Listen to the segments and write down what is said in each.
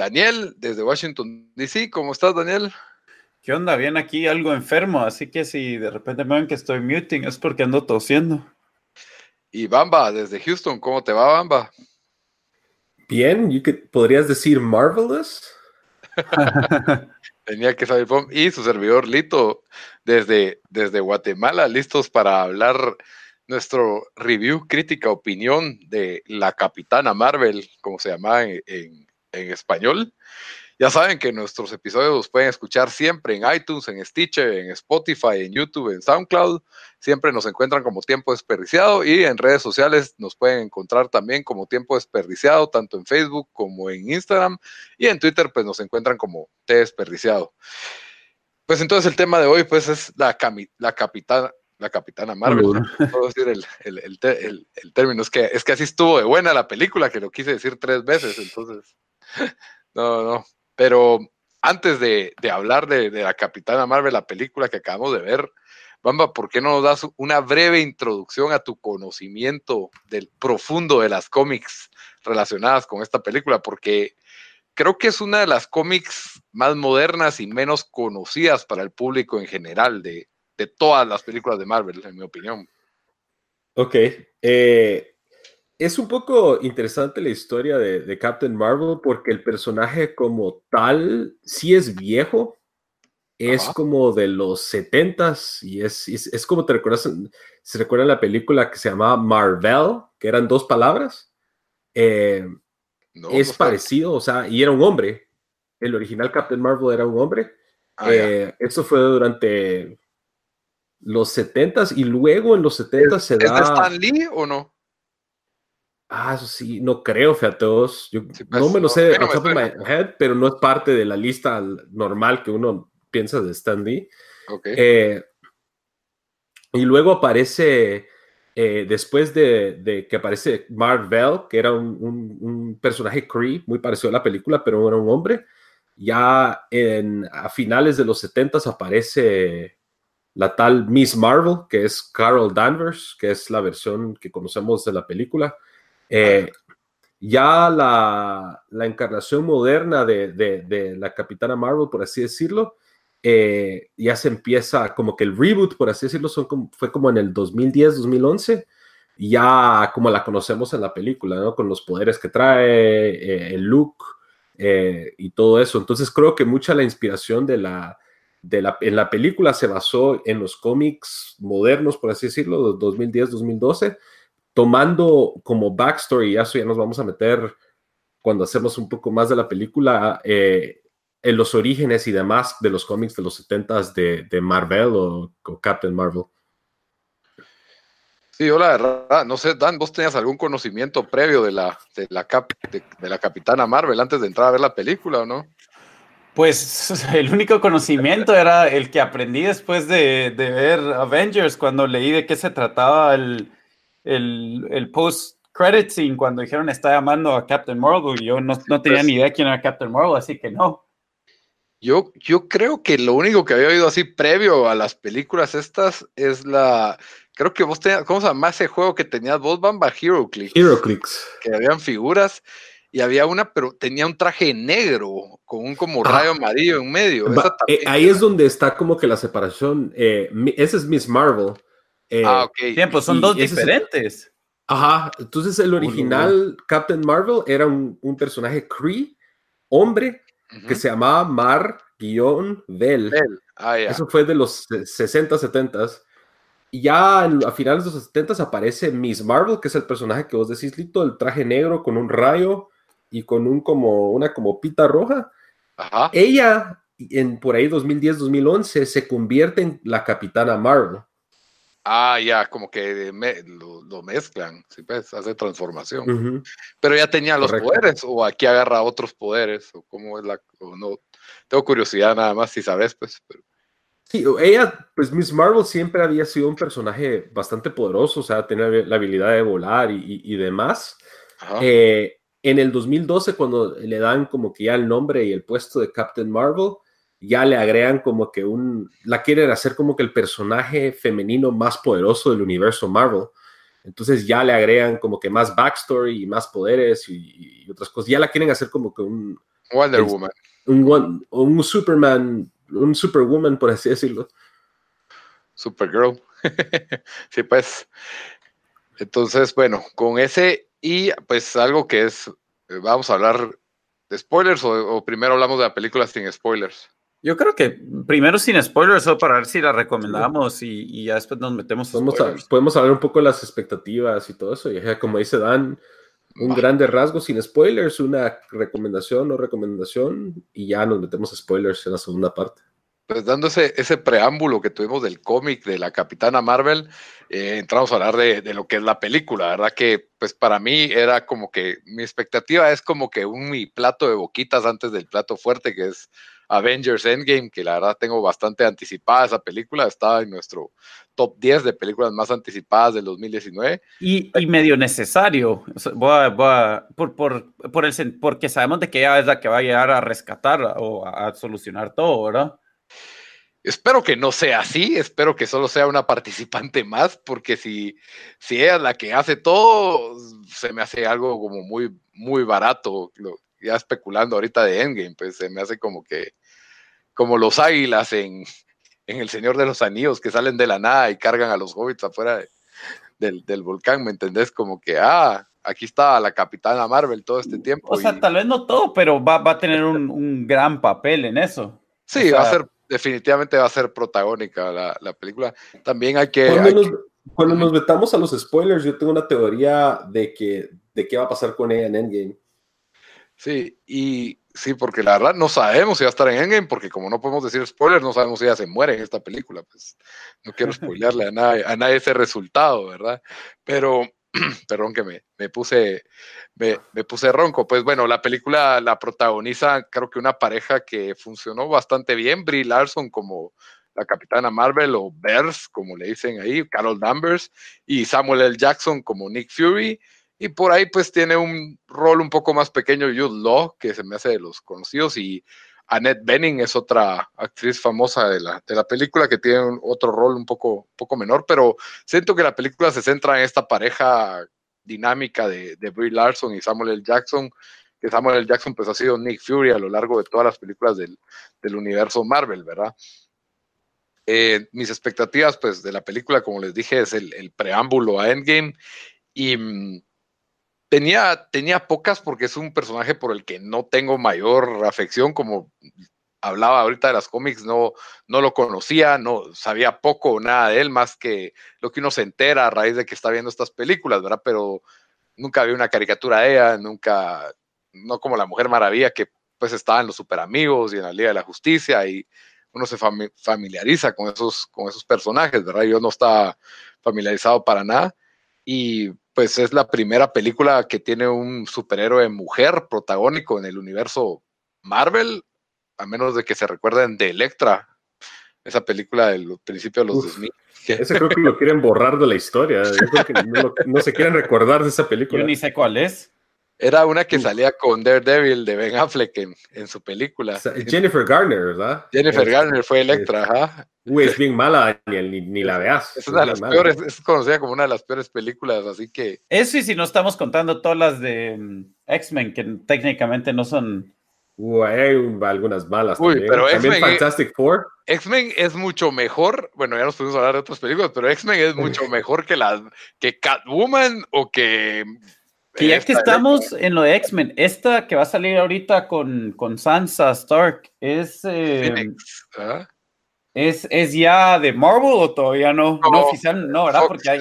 Daniel, desde Washington, D.C. ¿Cómo estás, Daniel? ¿Qué onda? Bien aquí, algo enfermo, así que si de repente me ven que estoy muting es porque ando tosiendo. Y Bamba, desde Houston, ¿cómo te va, Bamba? Bien, podrías decir marvelous. Tenía que saber. Y su servidor Lito, desde, desde Guatemala, listos para hablar nuestro review, crítica, opinión de la Capitana Marvel, como se llama en en español. Ya saben que nuestros episodios los pueden escuchar siempre en iTunes, en Stitcher, en Spotify, en YouTube, en SoundCloud. Siempre nos encuentran como Tiempo Desperdiciado y en redes sociales nos pueden encontrar también como Tiempo Desperdiciado, tanto en Facebook como en Instagram. Y en Twitter pues nos encuentran como T Desperdiciado. Pues entonces el tema de hoy pues es la, la capitana, la capitana Marvel. Puedo decir el, el, el, el, término. Es que, es que así estuvo de buena la película, que lo quise decir tres veces, entonces. No, no. Pero antes de, hablar de, la Capitana Marvel, la película que acabamos de ver, Bamba, ¿por qué no nos das una breve introducción a tu conocimiento del profundo de las cómics relacionadas con esta película? Porque creo que es una de las cómics más modernas y menos conocidas para el público en general de, todas las películas de Marvel, en mi opinión. Ok. Eh, es un poco interesante la historia de, Captain Marvel porque el personaje como tal sí es viejo, es como de los 70s y es, es, como te recuerdas, se recuerda la película que se llamaba Marvel, que eran dos palabras. Eh, es parecido, o sea, y era un hombre. El original Captain Marvel era un hombre. Ah, eh, esto fue durante los 70s y luego en los 70s se da. ¿Es de Stan Lee o no? Ah, eso sí, no creo, todos. Yo pues, no me lo sé pero no es parte de la lista normal que uno piensa de Stan Lee. Eh, y luego aparece, eh, después de, que aparece Marvel, que era un, personaje Cree, muy parecido a la película, pero era un hombre. Ya en, a finales de los 70 aparece la tal Miss Marvel, que es Carol Danvers, que es la versión que conocemos de la película. Eh, ya la, encarnación moderna de, la Capitana Marvel, por así decirlo, eh, ya se empieza como que el reboot, por así decirlo, fue como en el 2010, 2011, ya como la conocemos en la película. Con los poderes que trae, eh, el look y todo eso. Entonces creo que mucha la inspiración de la, de la, en la película se basó en los cómics modernos, por así decirlo, 2010, 2012 tomando como backstory, eso ya nos vamos a meter cuando hacemos un poco más de la película, eh, en los orígenes y demás de los cómics de los 70s de, Marvel o, Captain Marvel. Sí, hola, verdad, no sé, Dan, ¿vos tenías algún conocimiento previo de la, de la, de, la Capitana Marvel antes de entrar a ver la película o no? Pues el único conocimiento era el que aprendí después de, de ver Avengers, cuando leí de qué se trataba el, el, el post-credit scene cuando dijeron está llamando a Captain Marvel. Yo no, no tenía pues ni idea quién era Captain Marvel, así que no. Yo, yo creo que lo único que había oído así previo a las películas estas es la. Creo que vos tenías. ¿Cómo se llama ese juego que tenías vos, Bamba? HeroClix. HeroClix. Que habían figuras y había una, pero tenía un traje negro con un como rayo amarillo en medio. Eh, ahí es donde está como que la separación. Eh, ese es Miss Marvel. Eh, ah, ok. Tiempo, son dos diferentes. ajá, entonces el original Captain Marvel era un, personaje Cree, hombre, que se llamaba Mar-Vel. Ah, Eso fue de los 60, 70 y ya a finales de los 70 aparece Miss Marvel, que es el personaje que vos decís, Lito, el traje negro con un rayo y con un como una como pita roja. Ajá. Ella en por ahí 2010-2011 se convierte en la Capitana Marvel. Ah, ya, como que lo, mezclan, ¿sí pues, hace transformación. Pero ya tenía los poderes, o aquí agarra otros poderes, o cómo es la, o no. Tengo curiosidad nada más si sabes, pues. Sí, ella, pues Miss Marvel siempre había sido un personaje bastante poderoso, o sea, tenía la habilidad de volar y, demás. Eh, en el 2012, cuando le dan como que ya el nombre y el puesto de Captain Marvel, ya le agregan como que un, la quieren hacer como que el personaje femenino más poderoso del universo Marvel. Entonces ya le agregan como que más backstory y más poderes y, otras cosas. Ya la quieren hacer como que un... Wonder Woman. Un, un, Superman, un Superwoman, por así decirlo. Supergirl. sí, pues. Entonces, bueno, con ese y pues algo que es, eh, vamos a hablar de spoilers o primero hablamos de la película sin spoilers. Yo creo que primero sin spoilers, o para ver si la recomendamos y, ya después nos metemos. Podemos, podemos hablar un poco de las expectativas y todo eso. Y como dice Dan, un grande rasgo sin spoilers, una recomendación o recomendación, y ya nos metemos spoilers en la segunda parte. Pues dando ese, preámbulo que tuvimos del cómic de la Capitana Marvel, eh, entramos a hablar de, de, lo que es la película, ¿verdad? Que pues para mí era como que mi expectativa es como que un mi plato de boquitas antes del plato fuerte, que es Avengers Endgame, que la verdad tengo bastante anticipada esa película, estaba en nuestro top 10 de películas más anticipadas del 2019. Y, y medio necesario, por, por, por el, porque sabemos de que ella es la que va a llegar a rescatar o a, solucionar todo, ¿verdad? Espero que no sea así, espero que solo sea una participante más, porque si, si ella es la que hace todo, se me hace algo como muy, muy barato, ya especulando ahorita de Endgame, pues se me hace como que como los águilas en, El Señor de los Anillos, que salen de la nada y cargan a los hobbits afuera del, volcán, ¿me entendés? Como que, ah, aquí está la Capitana Marvel todo este tiempo. O sea, tal vez no todo, pero va, a tener un, gran papel en eso. Sí, va a ser, definitivamente va a ser protagónica la, película. También hay que... Cuando, nos, metamos a los spoilers, yo tengo una teoría de que de qué va a pasar con ella en Endgame. Sí, y Sí, porque la verdad no sabemos si va a estar en Endgame, porque como no podemos decir spoilers, no sabemos si ella se muere en esta película. Pues no quiero spoilearle a nadie, a nadie ese resultado, ¿verdad? Pero, perdón que me, me puse, me, me, puse ronco. Pues bueno, la película la protagoniza, creo que una pareja que funcionó bastante bien, Brie Larson como la capitana Marvel o Bears, como le dicen ahí, Carol Danvers, y Samuel L. Jackson como Nick Fury. Y por ahí pues tiene un rol un poco más pequeño Jude Law, que se me hace de los conocidos, y Annette Bening es otra actriz famosa de la, de la película que tiene otro rol un poco, poco menor, pero siento que la película se centra en esta pareja dinámica de, de Brie Larson y Samuel L. Jackson, que Samuel L. Jackson pues ha sido Nick Fury a lo largo de todas las películas del, universo Marvel, ¿verdad? Eh, mis expectativas pues de la película, como les dije, es el, el preámbulo a Endgame y mm, Tenía, tenía pocas porque es un personaje por el que no tengo mayor afección, como hablaba ahorita de las cómics, no, no lo conocía, no sabía poco o nada de él, más que lo que uno se entera a raíz de que está viendo estas películas, ¿verdad? Pero nunca vi una caricatura de ella, nunca, no como la Mujer Maravilla, que pues estaba en los super amigos y en la Liga de la Justicia y uno se familiariza con esos, con esos personajes, ¿verdad? Yo no estaba familiarizado para nada y pues es la primera película que tiene un superhéroe mujer protagónico en el universo Marvel, a menos de que se recuerden de Electra, esa película del principio de los 2000. Ese creo que lo quieren borrar de la historia. Yo creo que no, se quieren recordar de esa película. Yo ni sé cuál es. Era una que salía con Daredevil de Ben Affleck en, su película. Jennifer Garner, ¿verdad? Jennifer Garner fue Electra, ajá. Uy, es bien mala, Daniel, ni, la veas. Es una de las peores, es conocida como una de las peores películas, así que. Eso y si no estamos contando todas las de mm, X-Men, que técnicamente no son. Uy, hay algunas malas Uy, también. pero también Fantastic Four. X-Men es mucho mejor, bueno, ya nos pudimos hablar de otras películas, pero X-Men es mucho mejor que la que Catwoman o que que ya que estamos en lo de X-Men, esta que va a salir ahorita con, con Sansa Stark, ¿es, eh. ¿es, ¿es, ya de Marvel o todavía no? No, oficial, no, ¿verdad? Porque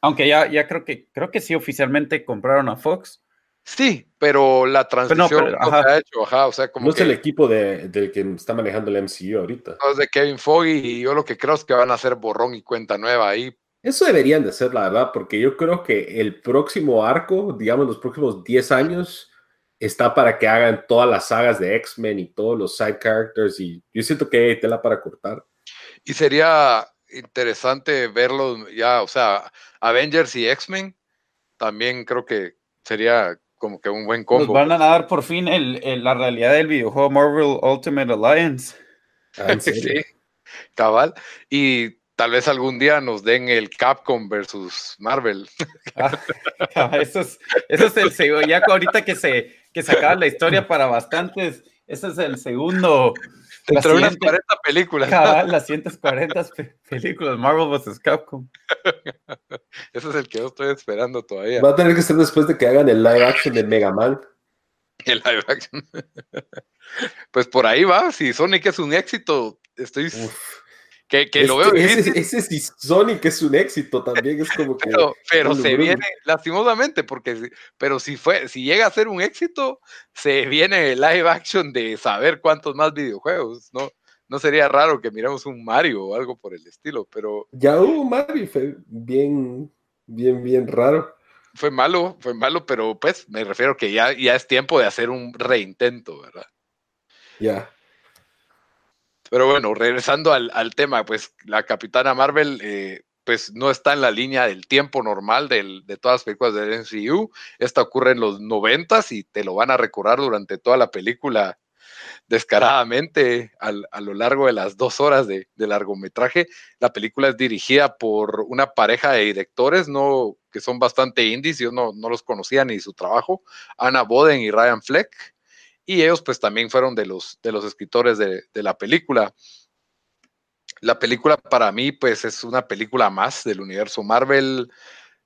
Aunque ya, ya creo que creo que sí oficialmente compraron a Fox. Sí, pero la transición no, ha hecho, o sea, como no es el equipo de, que está manejando el MCU ahorita. No, es de Kevin Foggy y yo lo que creo es que van a hacer borrón y cuenta nueva ahí. Eso deberían de ser, la verdad, porque yo creo que el próximo arco, digamos los próximos 10 años, está para que hagan todas las sagas de X-Men y todos los side characters y yo siento que hay tela para cortar. Y sería interesante verlo ya, o sea, Avengers y X-Men, también creo que sería como que un buen combo. Nos van a dar por fin el, la realidad del videojuego Marvel Ultimate Alliance. Ah, sí, cabal. Y tal vez algún día nos den el Capcom versus Marvel. Ah, eso, es, eso es el segundo, ya ahorita que se, que se acaba la historia para bastantes, ese es el segundo entre unas 40 películas. las 140 películas, Marvel vs. Capcom. Ese es el que yo estoy esperando todavía. Va a tener que ser después de que hagan el live action de Mega Man. El live action. Pues por ahí va, si Sonic es un éxito, estoy que, que lo veo ese, ese, sí, Sonic es un éxito también, es como que. Pero, se viene, lastimosamente, porque. Pero si fue, si llega a ser un éxito, se viene el live action de saber cuántos más videojuegos, ¿no? No sería raro que miremos un Mario o algo por el estilo, pero. Ya hubo Mario, fue bien, bien, bien raro. Fue malo, fue malo, pero pues me refiero que ya, ya es tiempo de hacer un reintento, ¿verdad? Ya. Pero bueno, regresando al, tema, pues la Capitana Marvel, eh, pues no está en la línea del tiempo normal de todas las películas del MCU. Esta ocurre en los noventas y te lo van a recordar durante toda la película descaradamente a lo largo de las dos horas de, largometraje. La película es dirigida por una pareja de directores, no, que son bastante indies, yo no, no los conocía ni su trabajo, Anna Boden y Ryan Fleck y ellos pues también fueron de los, de los escritores de, la película. La película para mí pues es una película más del universo Marvel,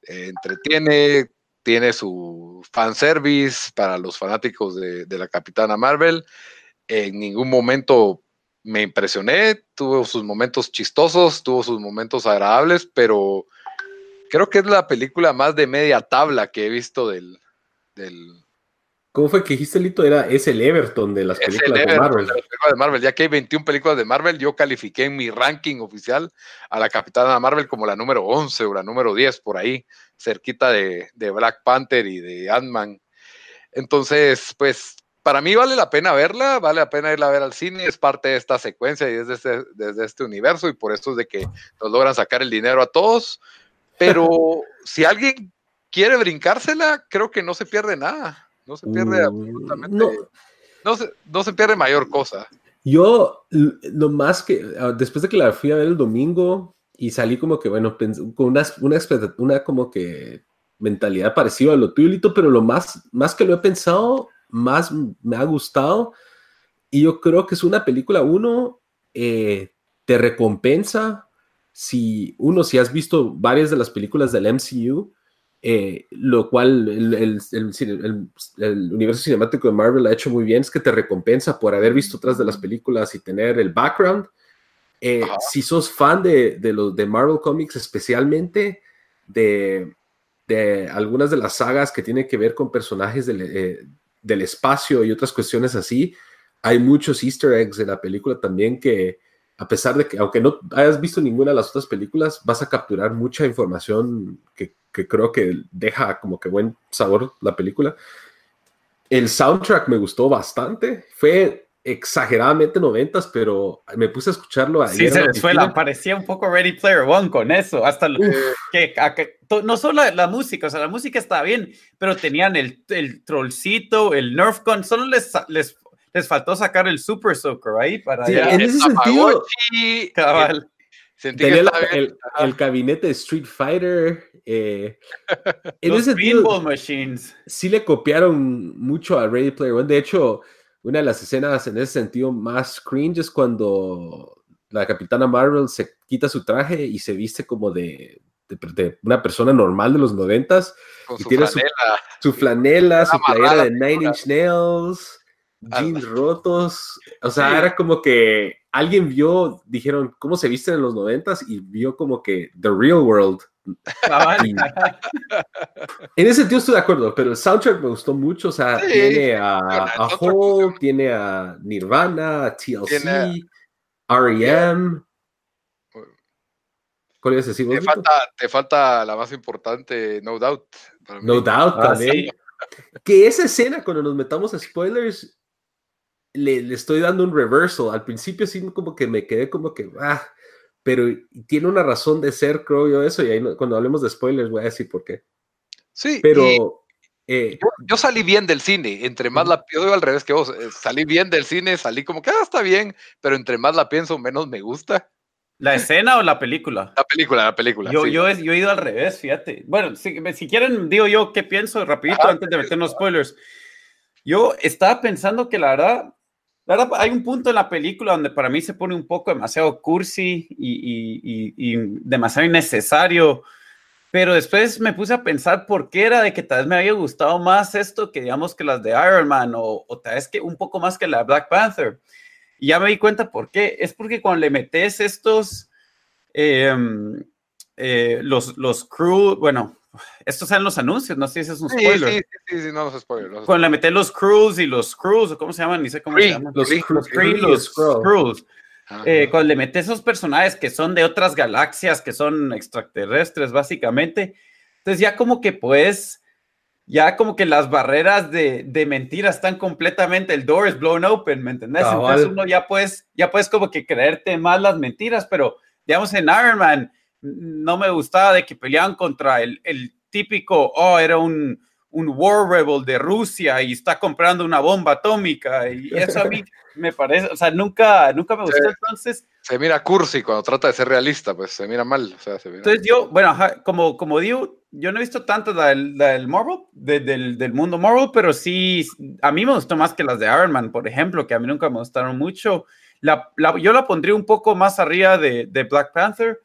eh, entretiene, tiene su fanservice para los fanáticos de, la Capitana Marvel. En ningún momento me impresioné, tuvo sus momentos chistosos, tuvo sus momentos agradables, pero creo que es la película más de media tabla que he visto del, del, ¿Cómo fue que dijiste, Lito? Era, es el Everton de las películas de Marvel. De, Marvel. Ya que hay 21 películas de Marvel, yo califiqué en mi ranking oficial a la Capitana Marvel como la número 11 o la número 10, por ahí, cerquita de, Black Panther y de Ant-Man. Entonces, pues, para mí vale la pena verla, vale la pena irla a ver al cine, es parte de esta secuencia y es desde, desde este universo y por eso es de que nos logran sacar el dinero a todos. Pero si alguien quiere brincársela, creo que no se pierde nada. No se pierde mm, absolutamente. No, se, no se pierde mayor cosa. Yo, lo más que, ah, después de que la fui a ver el domingo y salí como que, bueno, con una, una, una como que mentalidad parecida a lo tuyo, pero lo más, más que lo he pensado, más me ha gustado. Y yo creo que es una película, uno, eh, te recompensa si, uno, si has visto varias de las películas del MCU, eh, lo cual el, universo cinemático de Marvel ha hecho muy bien, es que te recompensa por haber visto otras de las películas y tener el background. Eh, si sos fan de, de, los de Marvel Comics, especialmente de, de, algunas de las sagas que tienen que ver con personajes del, eh, del espacio y otras cuestiones así, hay muchos easter eggs en la película también que, a pesar de que, aunque no hayas visto ninguna de las otras películas, vas a capturar mucha información que, creo que deja como que buen sabor la película. El soundtrack me gustó bastante. Fue exageradamente noventas, pero me puse a escucharlo Sí, se les fue, la, parecía un poco Ready Player One con eso, hasta que, no solo la, música, o sea, la música estaba bien, pero tenían el, el trollcito, el Nerf Gun, solo les, les les faltó sacar el Super Soaker ahí para sí, en ese sentido cabal. Tenía el, el, gabinete de Street Fighter. Eh, en Los ese sentido, machines. Sí le copiaron mucho a Ready Player One. De hecho, una de las escenas en ese sentido más cringe es cuando la Capitana Marvel se quita su traje y se viste como de, de, una persona normal de los noventas. y tiene Su, su flanela, su playera de Nine Inch Nails jeans rotos. O sea, era como que alguien vio, dijeron, ¿cómo se visten en los noventas? Y vio como que The Real World. Ah, en ese sentido estoy de acuerdo, pero el soundtrack me gustó mucho. O sea, tiene a, a Hole, tiene a Nirvana, a TLC, REM. ¿Cuál? Te falta, te falta la más importante, No Doubt. No Doubt ah, también. Que esa escena, cuando nos metamos a spoilers, le, estoy dando un reversal. Al principio sí como que me quedé como que, ah, pero tiene una razón de ser, creo yo, eso. Y ahí cuando hablemos de spoilers voy a decir por qué. Sí, pero... Eh, yo, salí bien del cine, entre más la yo digo al revés que vos, eh, salí bien del cine, salí como que ah, está bien, pero entre más la pienso, menos me gusta. ¿La escena o la película? La película, la película. Yo, yo, he, yo he ido al revés, fíjate. Bueno, si, si quieren, digo yo qué pienso rapidito antes de meternos spoilers. Yo estaba pensando que la verdad, hay un punto en la película donde para mí se pone un poco demasiado cursi y, y, y, demasiado innecesario. Pero después me puse a pensar por qué era de que tal vez me había gustado más esto que digamos que las de Iron Man o, o tal vez que un poco más que la Black Panther. Y ya me di cuenta por qué. Es porque cuando le metes estos, em, eh, los, los crew, bueno, estos son los anuncios, no sé si es un spoiler. Sí, sí, sí, no, los spoilers. Cuando le metes los crews y los crews, ¿cómo se llaman? Ni sé cómo se llaman. Los, los, crews. Eh, cuando le metes esos personajes que son de otras galaxias, que son extraterrestres, básicamente, entonces ya como que puedes ya como que las barreras de, de mentiras están completamente, el door is blown open, ¿me entendés? Entonces uno ya puedes, ya puedes como que creerte más las mentiras, pero digamos en Iron Man no me gustaba de que peleaban contra el, el típico, oh, era un, un war rebel de Rusia y está comprando una bomba atómica y eso a mí me parece, o sea, nunca, nunca me gustó entonces. Se mira cursi cuando trata de ser realista, pues se mira mal. O sea, se Entonces yo, bueno, como, como digo, yo no he visto tanto del, del Marvel, del, del, mundo Marvel, pero sí, a mí me gustó más que las de Iron Man, por ejemplo, que a mí nunca me gustaron mucho. La, yo la pondría un poco más arriba de, de, Black Panther.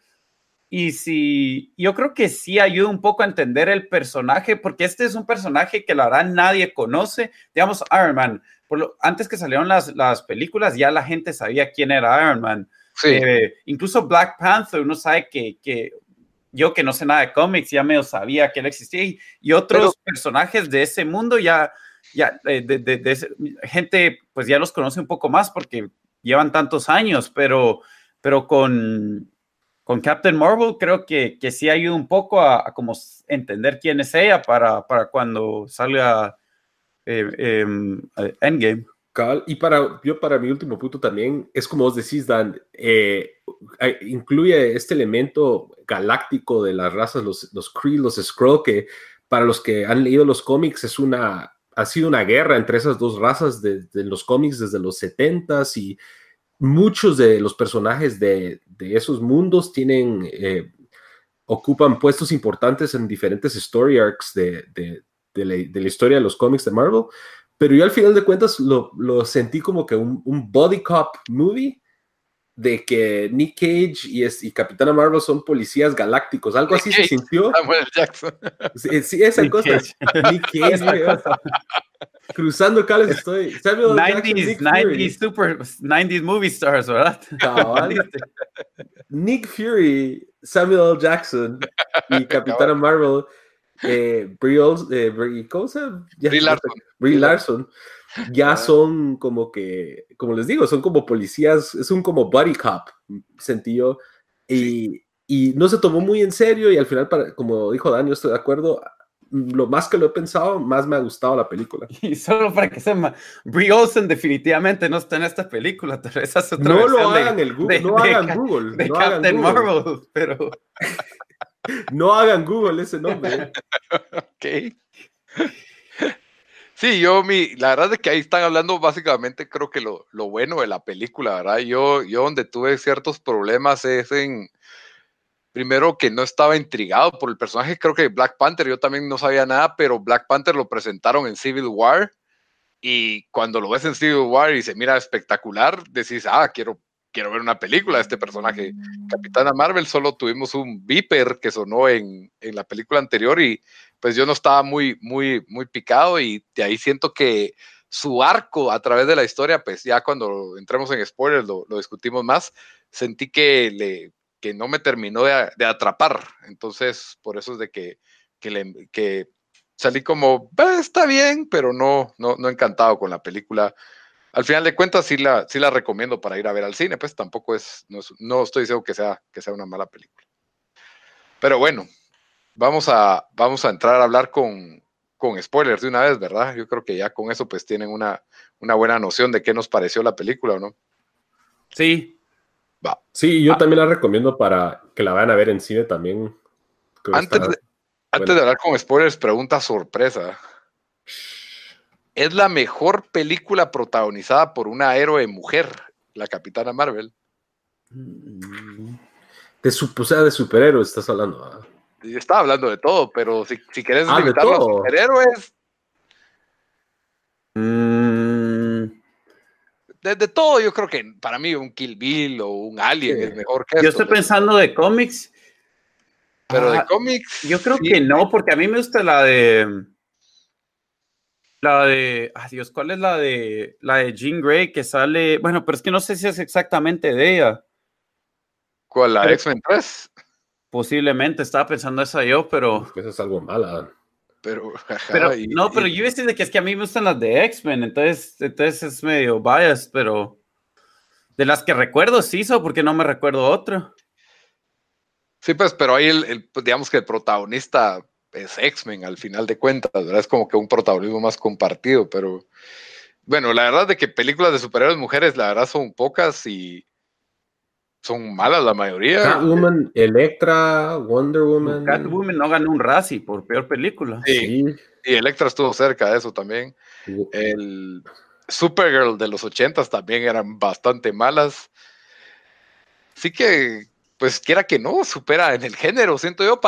Y si yo creo que sí ayuda un poco a entender el personaje, porque este es un personaje que la verdad nadie conoce. Digamos, Iron Man, por lo, antes que salieron las, las películas, ya la gente sabía quién era Iron Man. Sí. Eh, incluso Black Panther, uno sabe que, que yo que no sé nada de cómics, ya medio sabía que él existía y, otros personajes de ese mundo ya, ya eh, de, de, gente pues ya los conoce un poco más porque llevan tantos años, pero, pero con, con Captain Marvel creo que, que sí ayuda un poco a, como entender quién es ella para, para cuando salga eh, em, Endgame. Y para, yo para mi último punto también, es como vos decís, Dan, eh, incluye este elemento galáctico de las razas, los, los Kree, los Skrull, que para los que han leído los cómics es una, ha sido una guerra entre esas dos razas de, los cómics desde los 70s y muchos de los personajes de, esos mundos tienen, eh, ocupan puestos importantes en diferentes story arcs de, de, la, historia de los cómics de Marvel. Pero yo al final de cuentas lo, sentí como que un, body cop movie de que Nick Cage y, es, y Capitana Marvel son policías galácticos. Algo así se sintió. Samuel Jackson. Sí, sí esa Nick cosa. Cage. Nick Cage. Cruzando cables estoy. Samuel 90s, 90s, super, 90s movie stars, ¿verdad? Nick Fury, Samuel Jackson y Capitana Marvel eh, Brie, eh, ¿cómo se Brie Larson. Brie Larson ya son como que, como les digo, son como policías, es un como body cop, sentido, y, y no se tomó muy en serio y al final, para, como dijo Dani, estoy de acuerdo, lo más que lo he pensado, más me ha gustado la película. Y solo para que sepa, Brie Olsen definitivamente no está en esta película. Esa es otra no lo hagan el Google, no hagan Google. De no Captain hagan Google. Marvel, pero... No hagan Google ese nombre. ok. Sí, yo, mi, la verdad es que ahí están hablando básicamente, creo que lo, lo, bueno de la película, ¿verdad? Yo, yo donde tuve ciertos problemas es en, primero que no estaba intrigado por el personaje, creo que Black Panther, yo también no sabía nada, pero Black Panther lo presentaron en Civil War y cuando lo ves en Civil War y se mira espectacular, decís, ah, quiero quiero ver una película de este personaje. Capitana Marvel solo tuvimos un Viper que sonó en, en, la película anterior y pues yo no estaba muy, muy, muy picado y de ahí siento que su arco a través de la historia, pues ya cuando entremos en spoilers lo, discutimos más, sentí que, le, que no me terminó de, atrapar. Entonces, por eso es de que, que, le, que salí como, está bien, pero no, no, no encantado con la película. Al final de cuentas, sí la, sí la recomiendo para ir a ver al cine, pues tampoco es, no, estoy diciendo que sea, que sea una mala película. Pero bueno, vamos a, vamos a entrar a hablar con, con spoilers de una vez, ¿verdad? Yo creo que ya con eso pues tienen una, una buena noción de qué nos pareció la película, ¿o no? Sí. Va. Sí, yo ah. también la recomiendo para que la vayan a ver en cine también. Antes, de, antes de hablar con spoilers, pregunta sorpresa. ¿Es la mejor película protagonizada por una héroe mujer, la Capitana Marvel? De, su, o sea, de superhéroes estás hablando. Yo estaba hablando de todo, pero si, si querés ah, limitarlo a superhéroes. Mm. De, todo, yo creo que para mí un Kill Bill o un Alien es mejor que Yo estoy pensando de cómics. Pero de ah, cómics. Yo creo que no, porque a mí me gusta la de. La de. Ay Dios, ¿cuál es la de. La de Jean Grey que sale. Bueno, pero es que no sé si es exactamente de ella. ¿Cuál? ¿La X-Men 3? Posiblemente, estaba pensando eso yo, pero. Eso es algo mala. Pero, pero no, pero yo decía que es que a mí me gustan las de X-Men, entonces, entonces es medio bias, pero de las que recuerdo sí hizo, porque no me recuerdo otro. Sí, pues, pero ahí el, pues, digamos que el protagonista es X-Men al final de cuentas, ¿verdad? Es como que un protagonismo más compartido, pero bueno, la verdad de que películas de superhéroes mujeres, la verdad son pocas y son malas la mayoría. Catwoman, Electra, Wonder Woman. Catwoman no ganó un Razzie por peor película. Sí, y Electra estuvo cerca de eso también. El Supergirl de los ochentas también eran bastante malas. Así que, pues quiera que no, supera en el género, siento yo,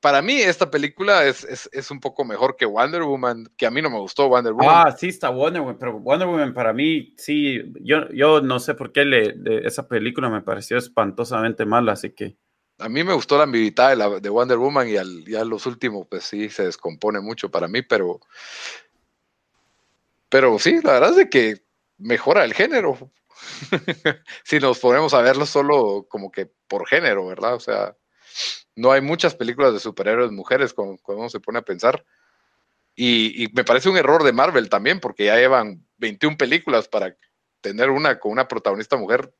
para mí esta película es, es, un poco mejor que Wonder Woman, que a mí no me gustó Wonder Woman. Ah, sí está Wonder Woman, pero Wonder Woman para mí, sí, yo, yo no sé por qué le, esa película me pareció espantosamente mala, así que... A mí me gustó la ambigüedad de, la, de Wonder Woman y al, ya los últimos, pues sí, se descompone mucho para mí, pero... Pero sí, la verdad es de que mejora el género. si nos ponemos a verlo solo como que por género, ¿verdad? O sea, no hay muchas películas de superhéroes mujeres cuando, uno se pone a pensar. Y, me parece un error de Marvel también, porque ya llevan 21 películas para tener una con una protagonista mujer,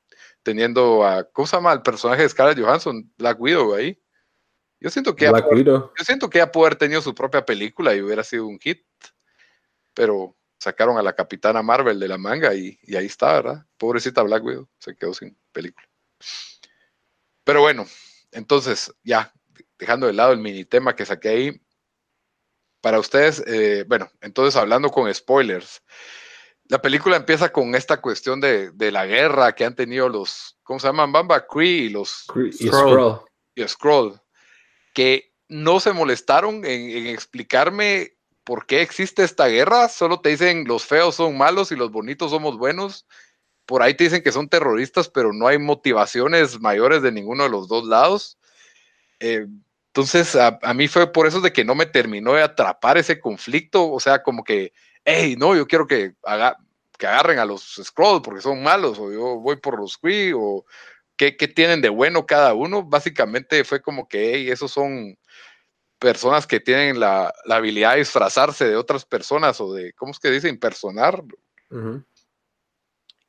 teniendo a, ¿cómo se llama? El personaje de Scarlett Johansson, Black Widow ahí. Yo siento que Black Widow. yo siento que ya pudo haber tenido su propia película y hubiera sido un hit, pero sacaron a la capitana Marvel de la manga y, y ahí está, ¿verdad? Pobrecita Black Widow, se quedó sin película. Pero bueno, entonces, ya, dejando de lado el mini tema que saqué ahí, para ustedes, eh, bueno, entonces hablando con spoilers, la película empieza con esta cuestión de, la guerra que han tenido los, ¿cómo se llaman? Bamba Cree y los y Scroll. Y Scroll, que no se molestaron en, en, explicarme por qué existe esta guerra, solo te dicen los feos son malos y los bonitos somos buenos, por ahí te dicen que son terroristas, pero no hay motivaciones mayores de ninguno de los dos lados. Eh, entonces, a, mí fue por eso de que no me terminó de atrapar ese conflicto, o sea, como que, hey, no, yo quiero que, haga, que agarren a los Scrolls porque son malos, o yo voy por los Kree, o ¿qué, tienen de bueno cada uno. Básicamente fue como que, hey, esos son personas que tienen la, habilidad de disfrazarse de otras personas o de, ¿cómo es que dice? Impersonar.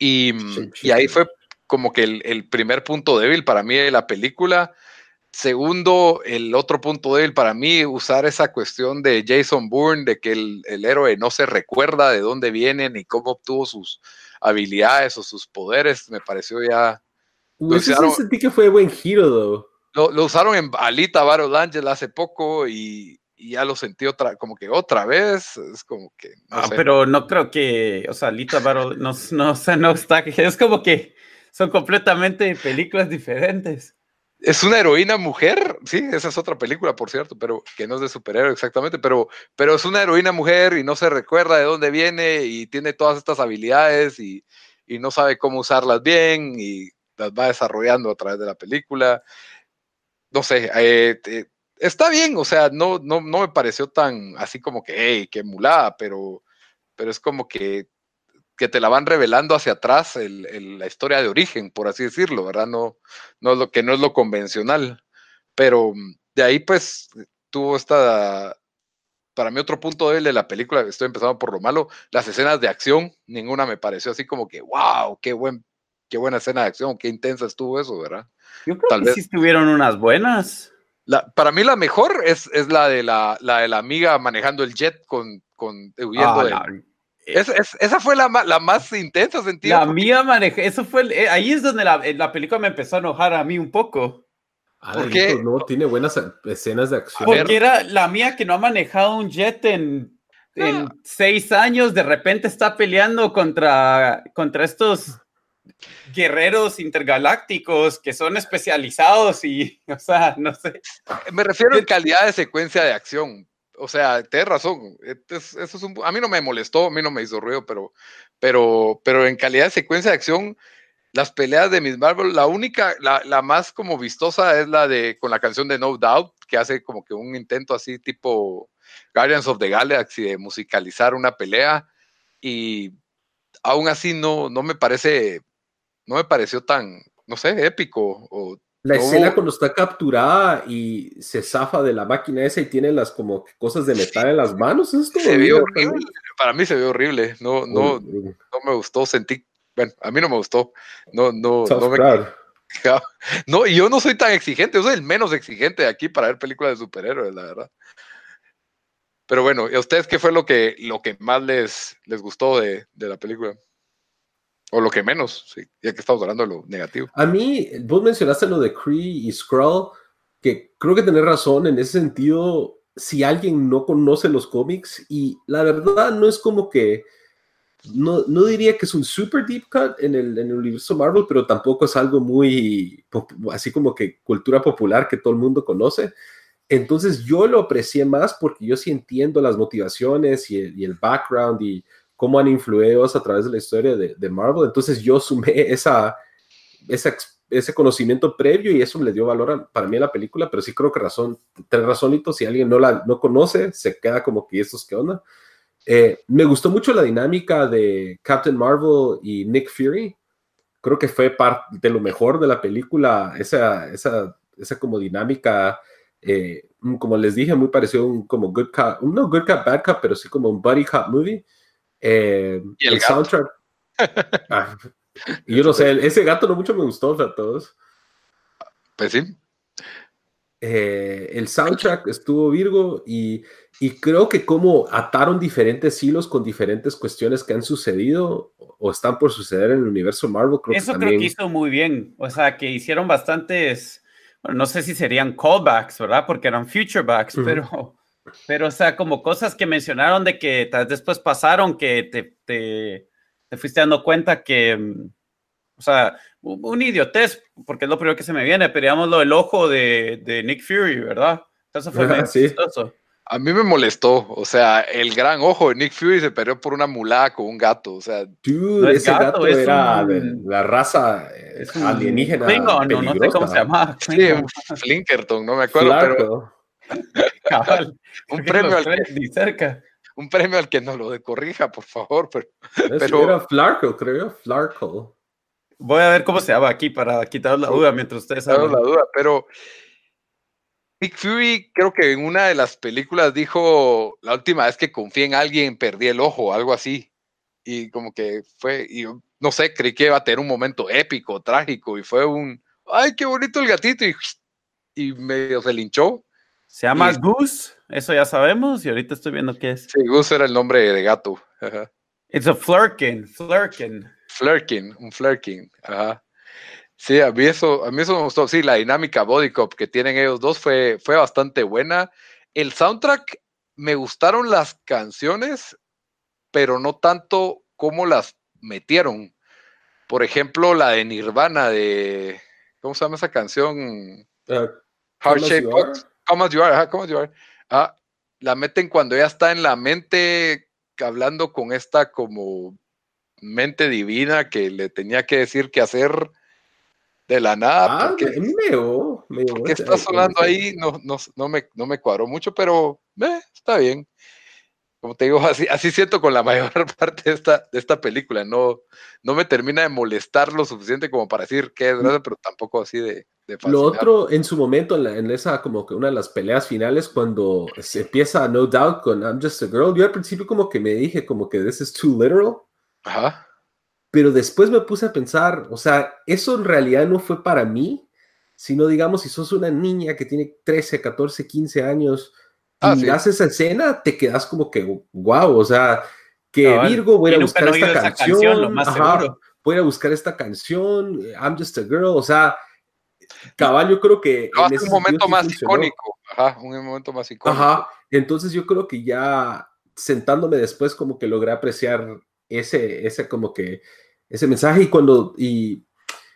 Y, ahí fue como que el, primer punto débil para mí de la película. Segundo, el otro punto débil para mí, usar esa cuestión de Jason Bourne, de que el, héroe no se recuerda de dónde viene ni cómo obtuvo sus habilidades o sus poderes, me pareció ya... Lo sentí que fue buen giro, lo, lo, usaron en Alita Battle Angel hace poco y, y ya lo sentí otra, como que otra vez, es como que... No pero no creo que, o sea, Lita Battle, no, no, no está, es como que son completamente películas diferentes. Es una heroína mujer, sí, esa es otra película, por cierto, pero que no es de superhéroe exactamente, pero, pero es una heroína mujer y no se recuerda de dónde viene y tiene todas estas habilidades y, y no sabe cómo usarlas bien y las va desarrollando a través de la película. No sé, eh, eh está bien, o sea, no, no, no me pareció tan así como que, hey, qué mulada, pero, pero es como que, que te la van revelando hacia atrás la historia de origen, por así decirlo, ¿verdad? No, no es lo que no es lo convencional. Pero de ahí, pues, tuvo esta. Para mí, otro punto débil de la película, estoy empezando por lo malo, las escenas de acción, ninguna me pareció así como que, wow, qué buen qué buena escena de acción, qué intensa estuvo eso, ¿verdad? Yo creo Tal que vez. sí estuvieron unas buenas. Para mí la mejor es, es la, de la, la, de la amiga manejando el jet con, con huyendo ah, de... esa fue la, la, más intensa sentido. La amiga maneja, eso fue, eh, ahí es donde la, la, película me empezó a enojar a mí un poco. Ah, porque no tiene buenas escenas de acción. Porque era la mía que no ha manejado un jet en, en ah. seis años, de repente está peleando contra, contra estos guerreros intergalácticos que son especializados y, o sea, no sé. Me refiero en calidad de secuencia de acción. O sea, tienes razón. eso es a mí no me molestó, a mí no me hizo ruido, pero, pero, pero en calidad de secuencia de acción, las peleas de Miss Marvel, la única, la, la, más como vistosa es la de con la canción de No Doubt, que hace como que un intento así tipo Guardians of the Galaxy de musicalizar una pelea y aún así no, no me parece no me pareció tan, no sé, épico. O, la escena cuando está capturada y se zafa de la máquina esa y tiene las como cosas de metal en las manos, es se vio horrible. Para mí se ve horrible. No, no, no me gustó. Sentí, bueno, a mí no me gustó. No, no, no me. No, y yo no soy tan exigente, yo soy el menos exigente aquí para ver películas de superhéroes, la verdad. Pero bueno, ¿y a ustedes qué fue lo que, lo que más les, les gustó de, de la película? O lo que menos, sí, ya que estamos hablando de lo negativo. A mí, vos mencionaste lo de Cree y Skrull, que creo que tenés razón en ese sentido. Si alguien no conoce los cómics, y la verdad no es como que. No, no diría que es un super deep cut en el, en el universo Marvel, pero tampoco es algo muy. así como que cultura popular que todo el mundo conoce. Entonces yo lo aprecié más porque yo sí entiendo las motivaciones y el, y el background y cómo han influido a través de la historia de, Marvel. Entonces yo sumé esa, ese conocimiento previo y eso le dio valor para mí a la película, pero sí creo que razón, tenés razónito, si alguien no la no conoce, se queda como que estos qué onda. Eh, me gustó mucho la dinámica de Captain Marvel y Nick Fury. Creo que fue parte de lo mejor de la película, esa, esa, esa como dinámica, eh, como les dije, muy parecido a un como good cop, no good cop, bad cop, pero sí como un buddy cop movie. Eh, ¿Y el, soundtrack. Ah, y yo no sé, ese gato no mucho me gustó a todos. Pues sí. Eh, el soundtrack estuvo Virgo y, y, creo que como ataron diferentes hilos con diferentes cuestiones que han sucedido o están por suceder en el universo Marvel. Creo Eso creo que hizo muy bien. O sea, que hicieron bastantes, bueno, no sé si serían callbacks, ¿verdad? Porque eran future backs, pero pero, o sea, como cosas que mencionaron de que después pasaron, que te, te, te fuiste dando cuenta que, mm, o sea, un idiotez, porque es lo primero que se me viene, pero digamos lo del ojo de, de Nick Fury, ¿verdad? Eso fue muy sí. A mí me molestó, o sea, el gran ojo de Nick Fury se perdió por una mulada con un gato, o sea. Dude, ese gato, era de la raza es alienígena. No, no, no sé cómo se llama. Sí, Flinkerton, no me acuerdo, pero un premio al que, cerca. Un premio al que no lo corrija, por favor. Pero, pero... Era Flarco, creo. Flarco. Voy a ver cómo se llama aquí para quitar la duda mientras ustedes hablan. la duda, pero Nick Fury creo que en una de las películas dijo la última vez que confié en alguien perdí el ojo, algo así. Y como que fue, y no sé, creí que iba a tener un momento épico, trágico, y fue un, ay, qué bonito el gatito, y, y medio se linchó. Se llama Goose, eso ya sabemos, y ahorita estoy viendo qué es. Sí, Goose era el nombre de gato. It's a flirkin, flirkin. Flirkin, un flirkin, ajá. Sí, a mí eso, a mí eso me gustó. Sí, la dinámica body cop que tienen ellos dos fue, fue bastante buena. El soundtrack, me gustaron las canciones, pero no tanto como las metieron. Por ejemplo, la de Nirvana de, ¿cómo se llama esa canción? Uh, Heart Shape Box. Come as you are, come as you are. Ah, la meten cuando ya está en la mente hablando con esta como mente divina que le tenía que decir qué hacer de la nada. Ah, porque, me, porque está sonando ahí, no, no, no, me, no me cuadró mucho, pero eh, está bien. como te digo, así, así siento con la mayor parte de esta, de esta película. No, no me termina de molestar lo suficiente como para decir que es mm. grave, pero tampoco así de Lo otro, en su momento, en, esa, como que una de las peleas finales, cuando se empieza No Doubt con I'm Just a Girl, yo al principio como que me dije como que this is too literal. Ajá. Pero después me puse a pensar, o sea, eso en realidad no fue para mí, sino digamos, si sos una niña que tiene 13, 14, 15 años ah, y miras esa escena, te quedas como que, wow, o sea, que Virgo voy a buscar esta canción, voy a buscar esta canción, I'm just a girl, o sea, cabal, yo creo que... No, un momento más icónico, ajá, un momento más icónico. Ajá, entonces yo creo que ya sentándome después como que logré apreciar ese, ese como que, ese mensaje y cuando, y,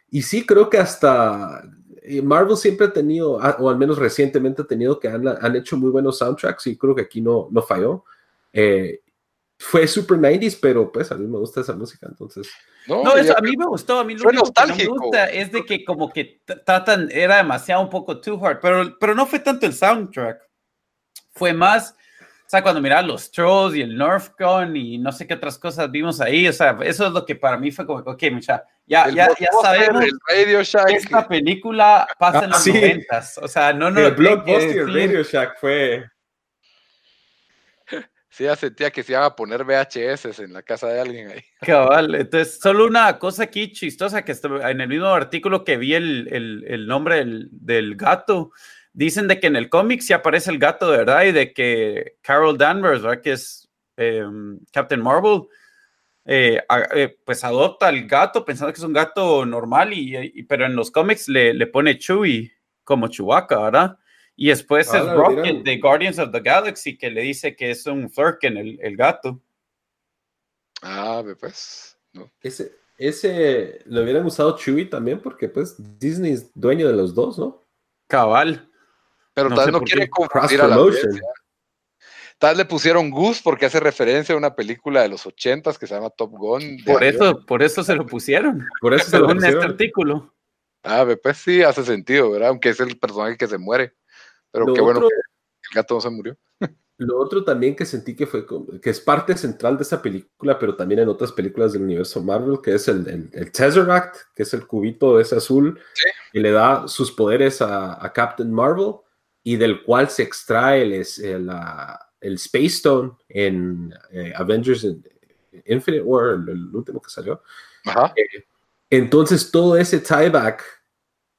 y sí creo que hasta eh, Marvel siempre ha tenido, ah, o al menos recientemente ha tenido que han, han hecho muy buenos soundtracks y creo que aquí no, no falló. Eh, fue super 90s, pero pues a mí me gusta esa música, entonces. No, eso a mí me gustó, a mí lo único que me gusta es de que como que tratan, era demasiado un poco too hard, pero, pero no fue tanto el soundtrack, fue más o sea, cuando miraba los Trolls y el Nerf Gun y no sé qué otras cosas vimos ahí, o sea, eso es lo que para mí fue como, ok, mucha, ya, ya, ya sabemos Radio Shack. esta película pasa en los noventas, o sea, no, no. El Blockbuster Radio Shack fue... Sí, ya sentía que se iba a poner VHS en la casa de alguien ahí. Cabal, entonces, solo una cosa aquí chistosa que en el mismo artículo que vi el, el, nombre del, del gato, dicen de que en el cómic sí aparece el gato de verdad y de que Carol Danvers, ¿verdad? que es em, Captain Marvel, eh, eh, pues adopta al gato pensando que es un gato normal, y, pero en los cómics le, le, pone Chewie como Chewbacca, ¿verdad? Y después es Rocket de Guardians of the Galaxy que le dice que es un Flurken, el, el gato. Ah, pues. No. Ese, ese lo hubieran usado Chewie también porque pues Disney es dueño de los dos, ¿no? Cabal. Pero tal vez no quiere confundir a la. Tal vez le pusieron Goose porque hace referencia a una película de los ochentas que se llama Top Gun. Por eso, por eso se lo pusieron. Por eso se lo pusieron. este artículo. Ah, pues sí, hace sentido, ¿verdad? Aunque es el personaje que se muere. Pero qué bueno que el gato no se murió. Lo otro también que sentí que fue que es parte central de esta película, pero también en otras películas del universo Marvel, que es el, el, Tesseract, que es el cubito ese azul, y le da sus poderes a, a Captain Marvel y del cual se extrae el, el, el Space Stone en eh, Avengers Infinite War, el, último que salió. Eh, entonces todo ese tieback,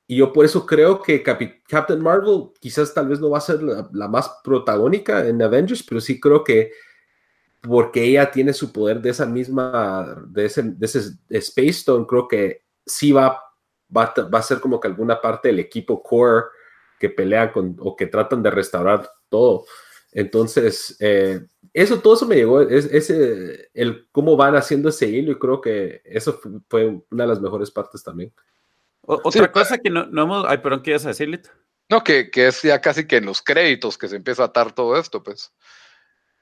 y yo por eso creo que Captain Marvel quizás tal vez no va a ser la, más protagónica en Avengers, pero sí creo que porque ella tiene su poder de esa misma, de ese, de ese Space Stone, creo que sí va, va, va a ser como que alguna parte del equipo core que pelean con, o que tratan de restaurar todo. Entonces, eh, eso, todo eso me llegó, es, ese, el cómo van haciendo ese hilo y creo que eso fue una de las mejores partes también. Otra cosa que no, no, hemos, ay, perdón, ¿qué ibas a decir, Lito? No, que, que, es ya casi que en los créditos que se empieza a atar todo esto, pues.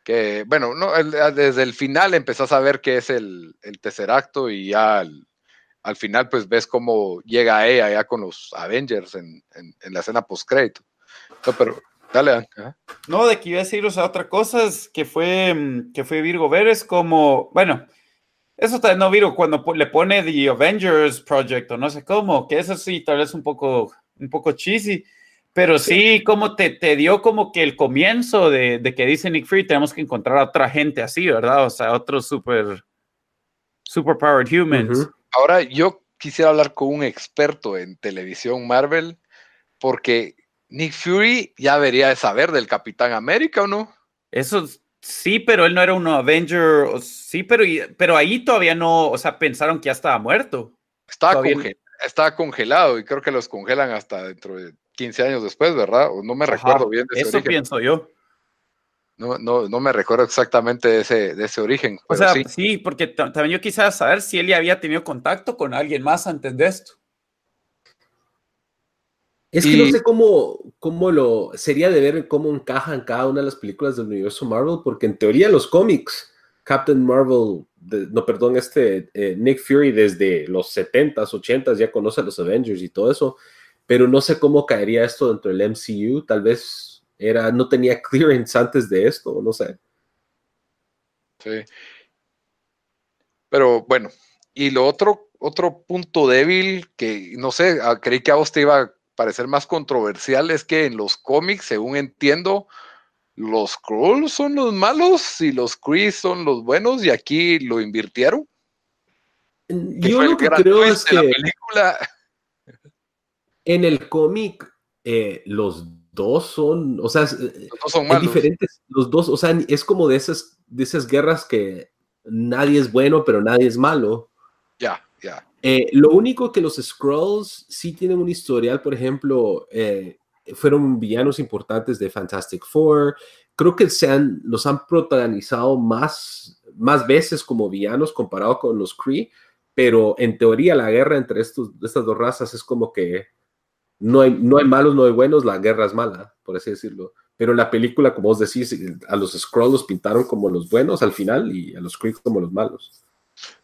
Que, bueno, no, desde el final empezás a ver que es el, el tercer acto y ya el, al final pues ves cómo llega ella ya con los Avengers en, la escena post-crédito. No, pero dale. No, de que iba a decir, o sea, otra cosa es que fue, mm, que fue Virgo Veres como, bueno, eso está, no Virgo, cuando le pone The Avengers Project o no sé cómo, que eso sí, tal vez un poco, un poco cheesy, pero sí, como te, te, dio como que el comienzo de, que dice Nick Fury, tenemos que encontrar a otra gente así, ¿verdad? O sea, otros super, super powered humans. Ahora yo quisiera hablar con un experto en televisión Marvel, porque Nick Fury ya debería de saber del Capitán América, ¿o no? Eso sí, pero él no era un Avenger, sí, pero, pero ahí todavía no, o sea, pensaron que ya estaba muerto. Estaba, estaba congelado y creo que los congelan hasta dentro de 15 años después, ¿verdad? O no me recuerdo bien de Eso pienso yo. No, no, no me recuerdo exactamente de ese, de ese origen. O sea, sí, porque también yo quisiera saber si él ya había tenido contacto con alguien más antes de esto. Es que no sé cómo, cómo lo sería de ver cómo encaja en cada una de las películas del universo Marvel, porque en teoría los cómics, Captain Marvel, no, perdón, este eh, Nick Fury desde los 70s, 80s ya conoce a los Avengers y todo eso, pero no sé cómo caería esto dentro del MCU, tal vez era, no tenía clearance antes de esto, no sé. Sí. Pero bueno, y lo otro, otro punto débil que no sé, ah, creí que a vos te iba parecer más controversial es que en los cómics, según entiendo, los Krulls son los malos y los Kree son los buenos y aquí lo invirtieron. Yo lo que creo es que en el cómic eh, los dos son, o sea, los dos son malos. diferentes, los dos, o sea, es como de esas, de esas guerras que nadie es bueno, pero nadie es malo. Ya, ya. Eh, lo único que los Scrolls sí tienen un historial, por ejemplo, eh, fueron villanos importantes de Fantastic Four. Creo que se han, los han protagonizado más, más veces como villanos comparado con los Kree, pero en teoría la guerra entre estos, estas dos razas es como que no hay, no hay malos, no hay buenos, la guerra es mala, por así decirlo. Pero en la película, como vos decís, a los Scrolls los pintaron como los buenos al final y a los Kree como los malos.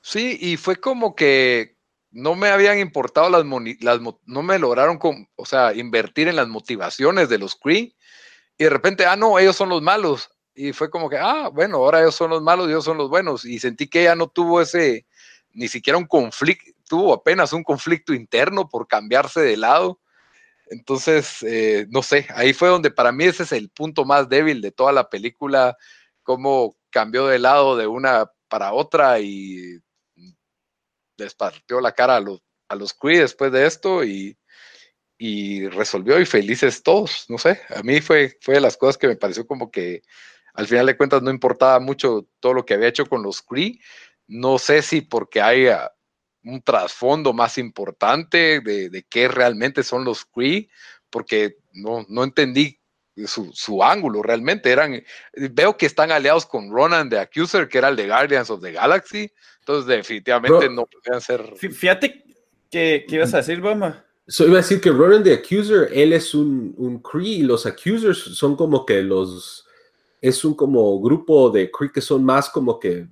Sí, y fue como que no me habían importado las, las no me lograron, o sea, invertir en las motivaciones de los Kree. Y de repente, ah, no, ellos son los malos. Y fue como que, ah, bueno, ahora ellos son los malos, ellos son los buenos. Y sentí que ella no tuvo ese, ni siquiera un conflicto, tuvo apenas un conflicto interno por cambiarse de lado. Entonces, eh, no sé, ahí fue donde para mí ese es el punto más débil de toda la película, cómo cambió de lado de una para otra y les partió la cara a los, a los Cree después de esto y, y, resolvió y felices todos, no sé, a mí fue, fue de las cosas que me pareció como que al final de cuentas no importaba mucho todo lo que había hecho con los Cree, no sé si porque haya un trasfondo más importante de, de qué realmente son los Kree, porque no, no entendí su, su, ángulo realmente. Eran, veo que están aliados con Ronan de Accuser, que era el de Guardians of the Galaxy, entonces definitivamente no podían ser. Fíjate que, ¿qué ibas a decir, Bama. So, iba a decir que Ronan de Accuser, él es un, un Kree y los Accusers son como que los es un como grupo de Kree que son más como que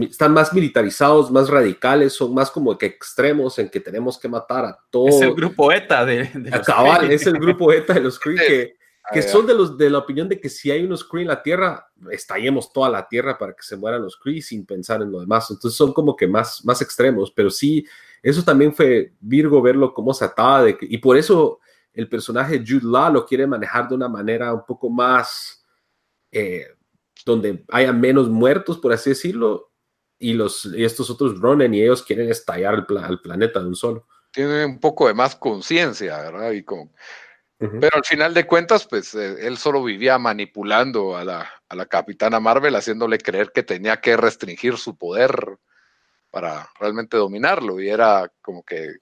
están más militarizados, más radicales, son más como que extremos en que tenemos que matar a todos. Es el grupo ETA de, los es el grupo ETA de los Kree que, que son de los de la opinión de que si hay unos Kree en la Tierra, estallemos toda la Tierra para que se mueran los Kree sin pensar en lo demás. Entonces son como que más, más extremos, pero sí, eso también fue Virgo verlo como se ataba de y por eso el personaje Jude Law lo quiere manejar de una manera un poco más eh, donde haya menos muertos, por así decirlo, y, los, estos otros Ronen y ellos quieren estallar el, planeta de un solo. Tiene un poco de más conciencia, ¿verdad? Y con, Pero al final de cuentas, pues eh, él solo vivía manipulando a la, a la capitana Marvel, haciéndole creer que tenía que restringir su poder para realmente dominarlo. Y era como que,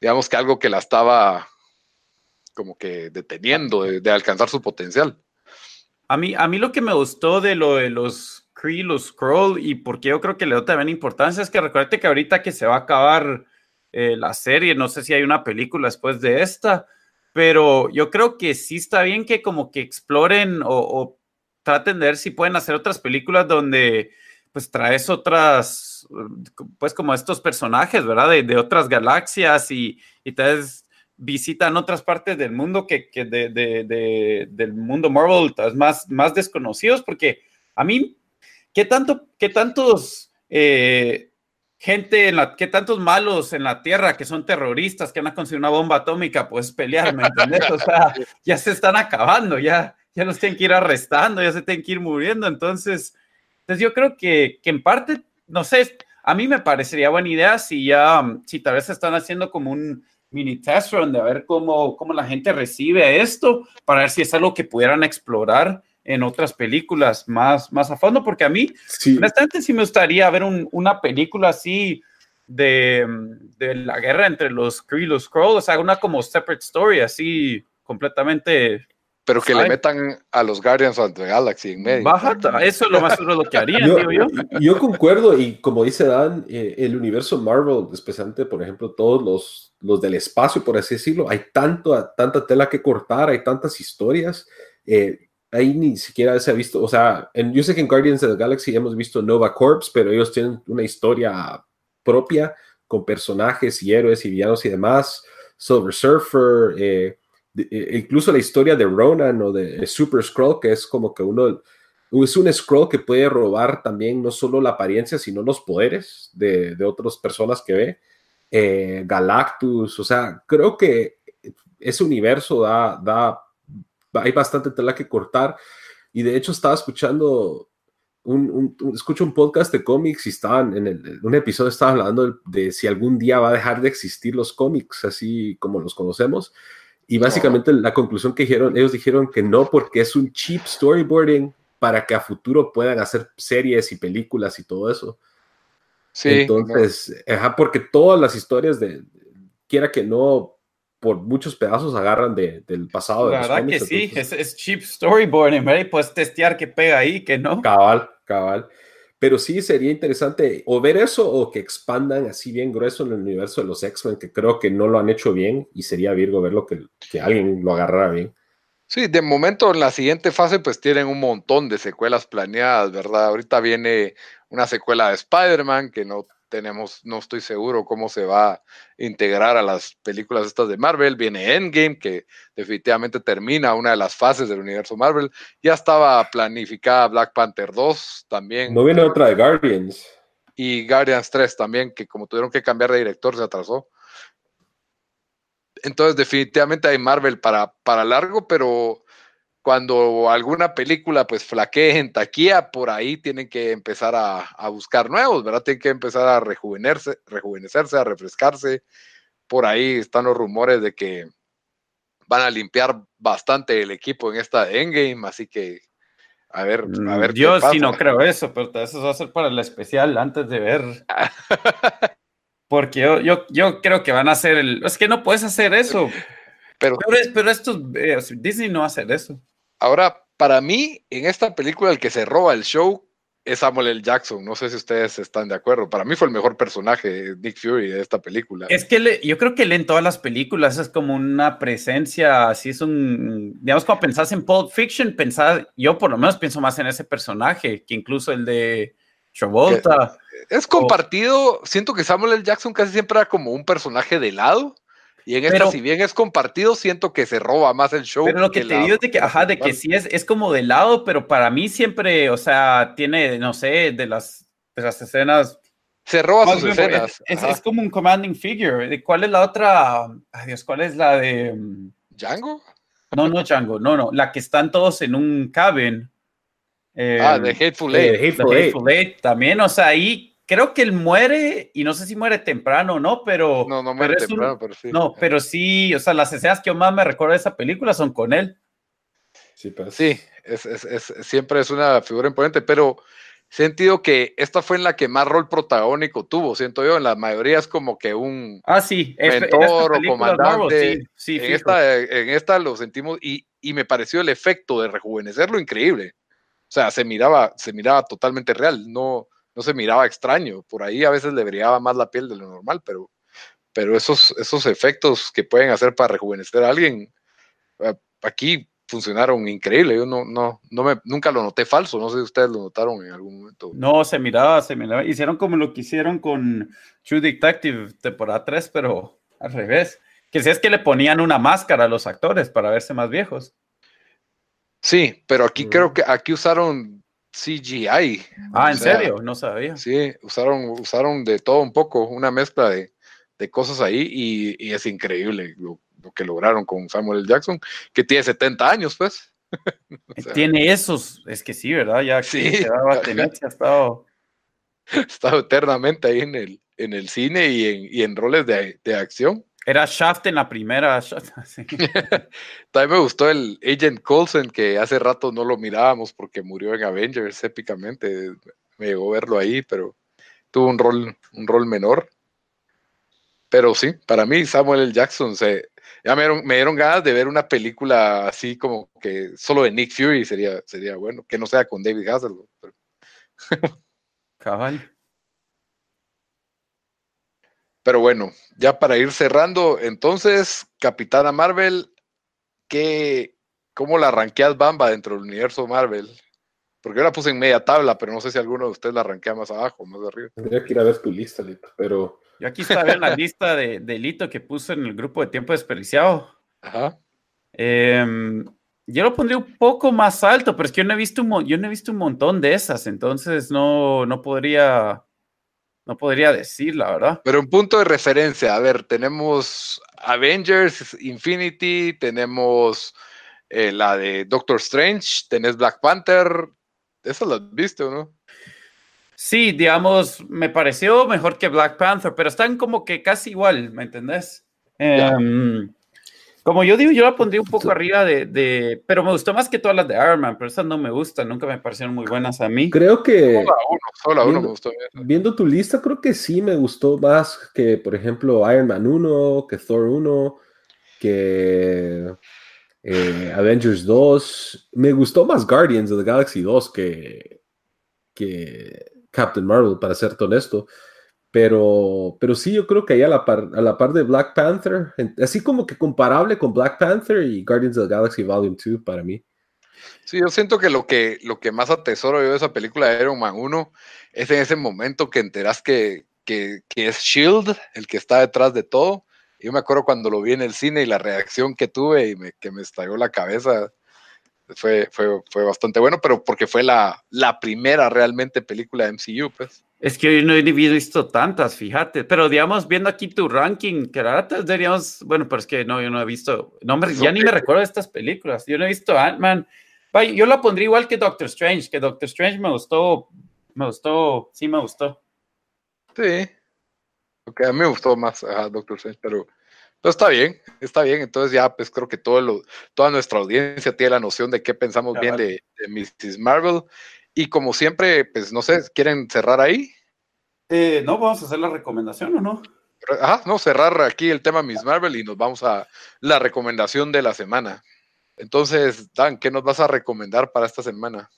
digamos que algo que la estaba como que deteniendo de alcanzar su potencial. A mí, a mí lo que me gustó de lo de los Kree, los Scroll, y porque yo creo que le doy también importancia, es que recuerde que ahorita que se va a acabar eh, la serie, no sé si hay una película después de esta, pero yo creo que sí está bien que como que exploren o, traten de ver si pueden hacer otras películas donde pues traes otras, pues como estos personajes, ¿verdad? De, de otras galaxias y, y traes visitan otras partes del mundo que, que de, de, del mundo Marvel más, más desconocidos, porque a mí, ¿qué, tanto, qué tantos eh, gente, en la, qué tantos malos en la Tierra que son terroristas, que han conseguido una bomba atómica, pues pelear, ¿me entiendes? O sea, ya se están acabando, ya, ya los tienen que ir arrestando, ya se tienen que ir muriendo, entonces, entonces yo creo que, que en parte, no sé, a mí me parecería buena idea si ya, si tal vez están haciendo como un mini test run de ver cómo, cómo la gente recibe esto, para ver si es algo que pudieran explorar en otras películas más, más a fondo, porque a mí, sí. honestamente, sí me gustaría ver una película así de, de, la guerra entre los Kree y los Skrull, o sea, una como separate story, así completamente pero que le metan a los Guardians of the Galaxy en medio. Baja, eso es lo más seguro lo que harían, yo, digo yo. Yo concuerdo, y como dice Dan, eh, el universo Marvel, especialmente, por ejemplo, todos los, los del espacio, por así decirlo, hay tanto, tanta tela que cortar, hay tantas historias. Eh, ahí ni siquiera se ha visto, o sea, en, yo sé que en Guardians of the Galaxy hemos visto Nova Corps, pero ellos tienen una historia propia con personajes y héroes y villanos y demás. Silver Surfer, eh, e, incluso la historia de Ronan o de Super Scroll, que es como que uno es un scroll que puede robar también no solo la apariencia, sino los poderes de, de otras personas que ve. Eh, Galactus, o sea, creo que ese universo da, da, hay bastante tela que cortar. Y de hecho estaba escuchando un, escucho un podcast de cómics y estaban en, un episodio estaba hablando de, si algún día va a dejar de existir los cómics así como los conocemos. Y básicamente la conclusión que dijeron, ellos dijeron que no porque es un cheap storyboarding para que a futuro puedan hacer series y películas y todo eso. Sí. Entonces, porque todas las historias de, quiera que no, por muchos pedazos agarran de, del pasado. La verdad que sí, es, cheap storyboarding, ¿verdad? Y puedes testear que pega ahí, que no. Cabal, cabal. Pero sí sería interesante o ver eso o que expandan así bien grueso en el universo de los X-Men, que creo que no lo han hecho bien y sería Virgo verlo que, que alguien lo agarrara bien. Sí, de momento en la siguiente fase pues tienen un montón de secuelas planeadas, ¿verdad? Ahorita viene una secuela de Spider-Man que no tenemos, no estoy seguro cómo se va a integrar a las películas estas de Marvel. Viene Endgame, que definitivamente termina una de las fases del universo Marvel. Ya estaba planificada Black Panther 2 también. No viene otra de Guardians. Y Guardians 3 también, que como tuvieron que cambiar de director, se atrasó. Entonces, definitivamente hay Marvel para, para largo, pero cuando alguna película pues flaquee en taquilla, por ahí tienen que empezar a, buscar nuevos, ¿verdad? Tienen que empezar a rejuvenecerse, rejuvenecerse, a refrescarse. Por ahí están los rumores de que van a limpiar bastante el equipo en esta Endgame, así que a ver, a ver. Mm, yo sí no creo eso, pero eso va a ser para el especial antes de ver. Porque yo, yo, yo creo que van a hacer el. Es que no puedes hacer eso. Pero, pero, esto, eh, Disney no va a hacer eso. Ahora, para mí, en esta película, el que se roba el show es Samuel L. Jackson. No sé si ustedes están de acuerdo. Para mí fue el mejor personaje, Nick Fury, de esta película. Es que yo creo que él en todas las películas es como una presencia, así es un, digamos, cuando pensás en Pulp Fiction, pensás, yo por lo menos pienso más en ese personaje que incluso el de Travolta. Es compartido, siento que Samuel L. Jackson casi siempre era como un personaje de lado. Y en esta, si bien es compartido, siento que se roba más el show. Pero lo que, te digo es de que, ajá, de que sí es, es como de lado, pero para mí siempre, o sea, tiene, no sé, de las, de las escenas. Se roba sus escenas. Es, como un commanding figure. ¿Cuál es la otra? Ay Dios, ¿cuál es la de. ¿Django? No, no, Django, no, no. La que están todos en un cabin. ah, de Hateful Eight. Hateful, Hateful Eight. También, o sea, ahí creo que él muere, y no sé si muere temprano o no, pero. No, no muere temprano, pero sí. No, pero sí, o sea, las escenas que más me recuerdo de esa película son con él. Sí, pues. sí es, siempre es una figura imponente, pero sentido que esta fue en la que más rol protagónico tuvo, siento yo, en la mayoría es como que un ah, sí, mentor o comandante. sí, en, esta, en esta lo sentimos y, y, me pareció el efecto de rejuvenecerlo increíble. O sea, se miraba, se miraba totalmente real, no, no se miraba extraño. Por ahí a veces le brillaba más la piel de lo normal, pero, pero esos, esos efectos que pueden hacer para rejuvenecer a alguien, eh, aquí funcionaron increíble. Yo no, no, no me, nunca lo noté falso. No sé si ustedes lo notaron en algún momento. No, se miraba, se miraba. Hicieron como lo que hicieron con True Detective temporada 3, pero al revés. Que si es que le ponían una máscara a los actores para verse más viejos. Sí, pero aquí creo que aquí usaron CGI. Ah, ¿en serio? No sabía. Sí, usaron, usaron de todo un poco, una mezcla de, cosas ahí y, es increíble lo, que lograron con Samuel L. Jackson, que tiene 70 años, pues. tiene esos, es que sí, ¿verdad? Ya sí, ha estado... estado eternamente ahí en el, en el cine y en, y en roles de, de acción. Era Shaft en la primera. También me gustó el Agent Coulson, que hace rato no lo mirábamos porque murió en Avengers épicamente. Me llegó a verlo ahí, pero tuvo un rol, un rol menor. Pero sí, para mí Samuel L. Jackson se, ya me dieron, me dieron ganas de ver una película así como que solo de Nick Fury sería, sería bueno, que no sea con David Hasselhoff. Cabal. Pero bueno, ya para ir cerrando, entonces, Capitana Marvel, ¿qué, ¿cómo la ranqueas Bamba dentro del universo Marvel? Porque yo la puse en media tabla, pero no sé si alguno de ustedes la ranquea más abajo, más arriba. Tendría que ir a ver tu lista, Lito, pero... Yo aquí está en la lista de, Lito que puse en el grupo de tiempo desperdiciado. Ajá. Em, Yo lo pondría un poco más alto, pero es que yo no he visto un, yo no he visto un montón de esas, entonces no, no podría no podría decir, la verdad. Pero un punto de referencia, a ver, tenemos Avengers, Infinity, tenemos eh, la de Doctor Strange, tenés Black Panther, ¿eso lo has visto, no? Sí, digamos, me pareció mejor que Black Panther, pero están como que casi igual, ¿me entendés? Como yo digo, yo la pondría un poco arriba de, Pero me gustó más que todas las de Iron Man, pero esas no me gustan, nunca me parecieron muy buenas a mí. Creo que. Solo uno, me gustó. Viendo tu lista, creo que sí me gustó más que, por ejemplo, Iron Man 1, que Thor 1, que. Eh, Avengers 2. Me gustó más Guardians of the Galaxy 2 que, que Captain Marvel, para ser honesto. Pero, pero sí, yo creo que ahí a la, par, a la par de Black Panther, así como que comparable con Black Panther y Guardians of the Galaxy Volume 2 para mí. Sí, yo siento que lo que, lo que más atesoro yo de esa película de Iron Man 1 es en ese momento que enteras que, que, que es Shield el que está detrás de todo. Yo me acuerdo cuando lo vi en el cine y la reacción que tuve y que me estalló la cabeza fue, fue, fue bastante bueno, pero porque fue la, la primera realmente película de MCU, pues. Es que hoy no he visto tantas, fíjate. Pero digamos, viendo aquí tu ranking, que ahora diríamos, bueno, pero es que no, yo no he visto, no ya ni me recuerdo de estas películas. Yo no he visto Ant-Man. Yo la pondría igual que Doctor Strange, que Doctor Strange me gustó, me gustó, sí me gustó. Sí. Ok, a mí me gustó más Doctor Strange, pero, pero, está bien, está bien. Entonces ya, pues creo que todo lo, toda nuestra audiencia tiene la noción de qué pensamos bien de, de Mrs. Marvel. Y como siempre, pues no sé, ¿quieren cerrar ahí? Eh, no, vamos a hacer la recomendación o no. Ajá, no, cerrar aquí el tema Miss Marvel y nos vamos a la recomendación de la semana. Entonces, Dan, ¿qué nos vas a recomendar para esta semana?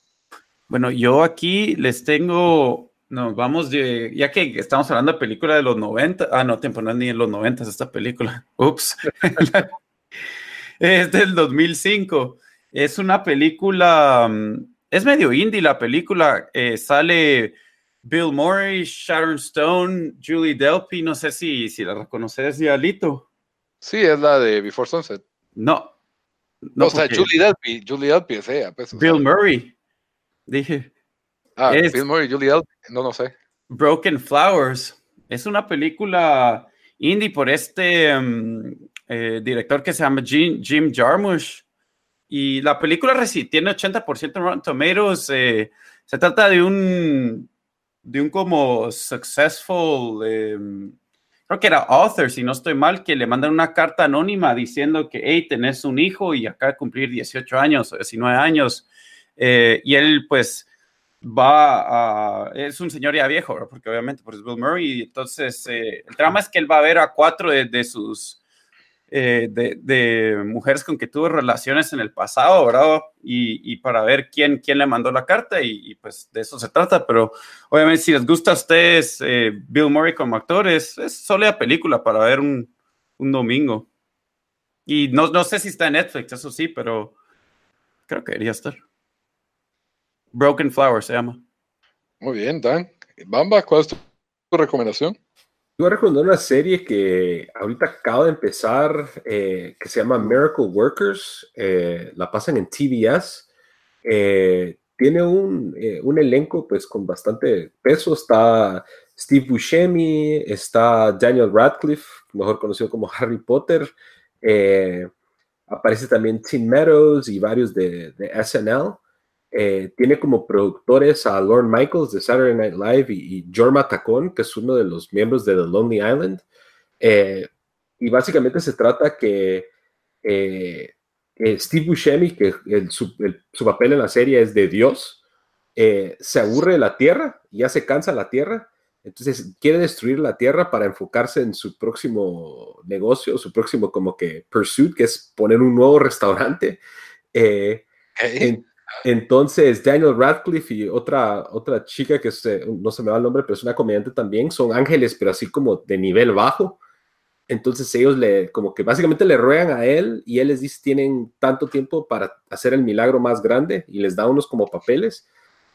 Bueno, yo aquí les tengo, nos vamos de, ya que estamos hablando de película de los 90, ah, no, tiempo, no es ni en los 90 esta película, ups, es del 2005, es una película mm, es medio indie la película. Eh, sale Bill Murray, Sharon Stone, Julie Delpy. No sé si, si la reconoces, Alito. Sí, es la de Before Sunset. No. no o sea, Julie Delpy. Julie Delpy es ella. Pues, Bill Murray. Dije. Ah, Bill Murray, Julie Delpy. No, no sé. Broken Flowers. Es una película indie por este mm, eh, director que se llama Jim, Jim Jarmusch. Y la película tiene 80% en Rotten Tomatoes. Eh, se trata de un, de un como successful, em, creo que era author, si no estoy mal, que le mandan una carta anónima diciendo que, hey, tenés un hijo y acaba de cumplir 18 años o 19 años. Eh, y él, pues, va a, es un señor ya viejo, porque obviamente por Bill Murray, entonces eh, el drama es que él va a ver a cuatro de sus eh, de, mujeres con que tuvo relaciones en el pasado, ¿verdad? Y, para ver quién, quién le mandó la carta y, pues de eso se trata, pero obviamente si les gusta a ustedes eh, Bill Murray como actor, es, es la película para ver un, domingo. Y no, no sé si está en Netflix, eso sí, pero creo que debería estar. Broken Flower se llama. Muy bien, Dan. Bamba, ¿cuál es tu recomendación? Voy a recomendar una serie que ahorita acaba de empezar, eh, que se llama Miracle Workers. Eh, la pasan en TBS. Eh, tiene un, un, elenco pues con bastante peso. Está Steve Buscemi, está Daniel Radcliffe, mejor conocido como Harry Potter. aparece también Tim Meadows y varios de, de SNL. Eh, tiene como productores a Lorne Michaels de Saturday Night Live y, Jorma Tacón, que es uno de los miembros de The Lonely Island. Eh, y básicamente se trata que eh, Steve Buscemi, que su, papel en la serie es de Dios, se aburre de la Tierra, ya se cansa la Tierra, entonces quiere destruir la Tierra para enfocarse en su próximo negocio, su próximo como que pursuit, que es poner un nuevo restaurante. Entonces, Daniel Radcliffe y otra, otra chica que no se me va el nombre, pero es una comediante también, son ángeles, pero así como de nivel bajo. Entonces ellos le, como que básicamente le ruegan a él y él les dice, tienen tanto tiempo para hacer el milagro más grande y les da unos como papeles.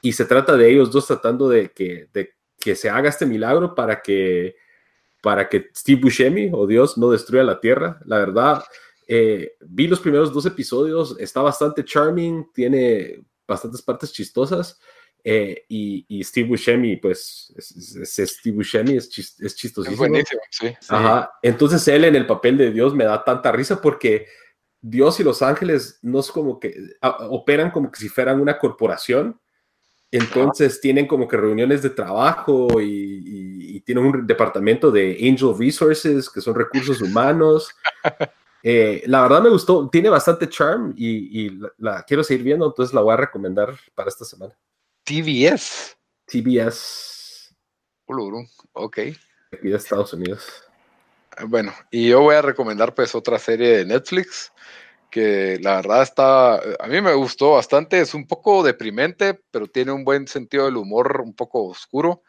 Y se trata de ellos dos tratando de que, de que se haga este milagro para que, para que Steve Buscemi o Dios no destruya la tierra. La verdad, Eh, vi los primeros dos episodios, está bastante charming, tiene bastantes partes chistosas. Eh, y, Steve Buscemi, pues, es, Steve Buscemi es, es chistosísimo. Es buenísimo, sí, Ajá. Entonces él en el papel de Dios me da tanta risa porque Dios y los ángeles no es como que operan como que si fueran una corporación. Entonces tienen como que reuniones de trabajo y, tienen un departamento de Angel Resources, que son recursos humanos. Eh, la verdad me gustó, tiene bastante charm y, la, quiero seguir viendo, entonces la voy a recomendar para esta semana. TBS. TBS. Ok. Aquí de Estados Unidos. Bueno, y yo voy a recomendar pues otra serie de Netflix que la verdad está, a mí me gustó bastante, es un poco deprimente, pero tiene un buen sentido del humor un poco oscuro.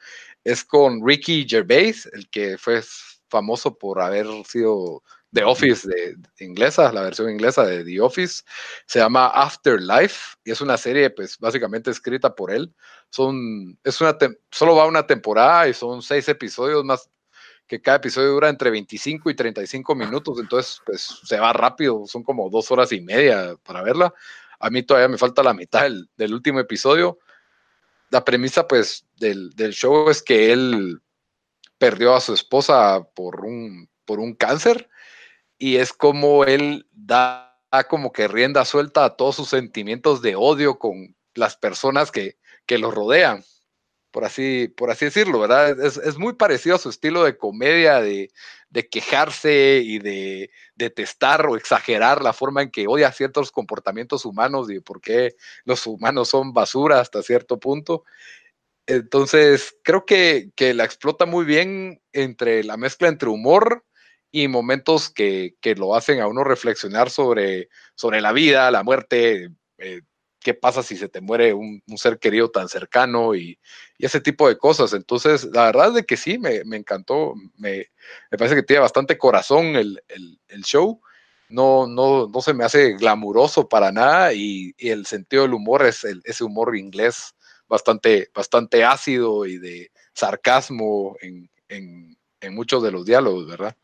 Es con Ricky Gervais, el que fue famoso por haber sido The Office de, inglesa, la versión inglesa de The Office. Se llama Afterlife y es una serie, pues básicamente escrita por él. Son, es una, solo va una temporada y son seis episodios más que cada episodio dura entre 25 y 35 minutos, entonces pues se va rápido, son como dos horas y media para verla. A mí todavía me falta la mitad del, del último episodio. La premisa pues del, del, show es que él perdió a su esposa por un, por un cáncer y es como él da como que rienda suelta a todos sus sentimientos de odio con las personas que, que lo rodean por así, por así decirlo, ¿verdad? Es, muy parecido a su estilo de comedia, de, quejarse y de detestar o exagerar la forma en que odia ciertos comportamientos humanos y por qué los humanos son basura hasta cierto punto. Entonces, creo que, la explota muy bien entre la mezcla entre humor y momentos que, lo hacen a uno reflexionar sobre, sobre la vida, la muerte, eh, qué pasa si se te muere un, ser querido tan cercano y, ese tipo de cosas. Entonces, la verdad es que sí, me, encantó, me, parece que tiene bastante corazón el, show. No, no, no se me hace glamuroso para nada y, el sentido del humor es ese humor inglés bastante, bastante ácido y de sarcasmo en, muchos de los diálogos, ¿verdad?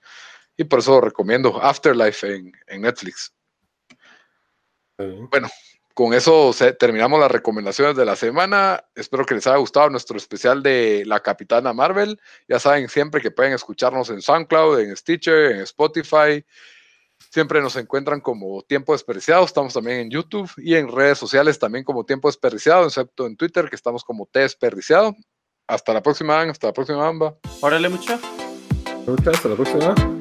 Y por eso recomiendo Afterlife en, en Netflix. Bueno, con eso terminamos las recomendaciones de la semana. Espero que les haya gustado nuestro especial de la Capitana Marvel. Ya saben siempre que pueden escucharnos en SoundCloud, en Stitcher, en Spotify. Siempre nos encuentran como Tiempo Desperdiciado. Estamos también en YouTube y en redes sociales también como Tiempo Desperdiciado, excepto en Twitter que estamos como T Desperdiciado. Hasta la próxima, hasta la próxima, Amba. Órale, mucho. Muchas, hasta la próxima.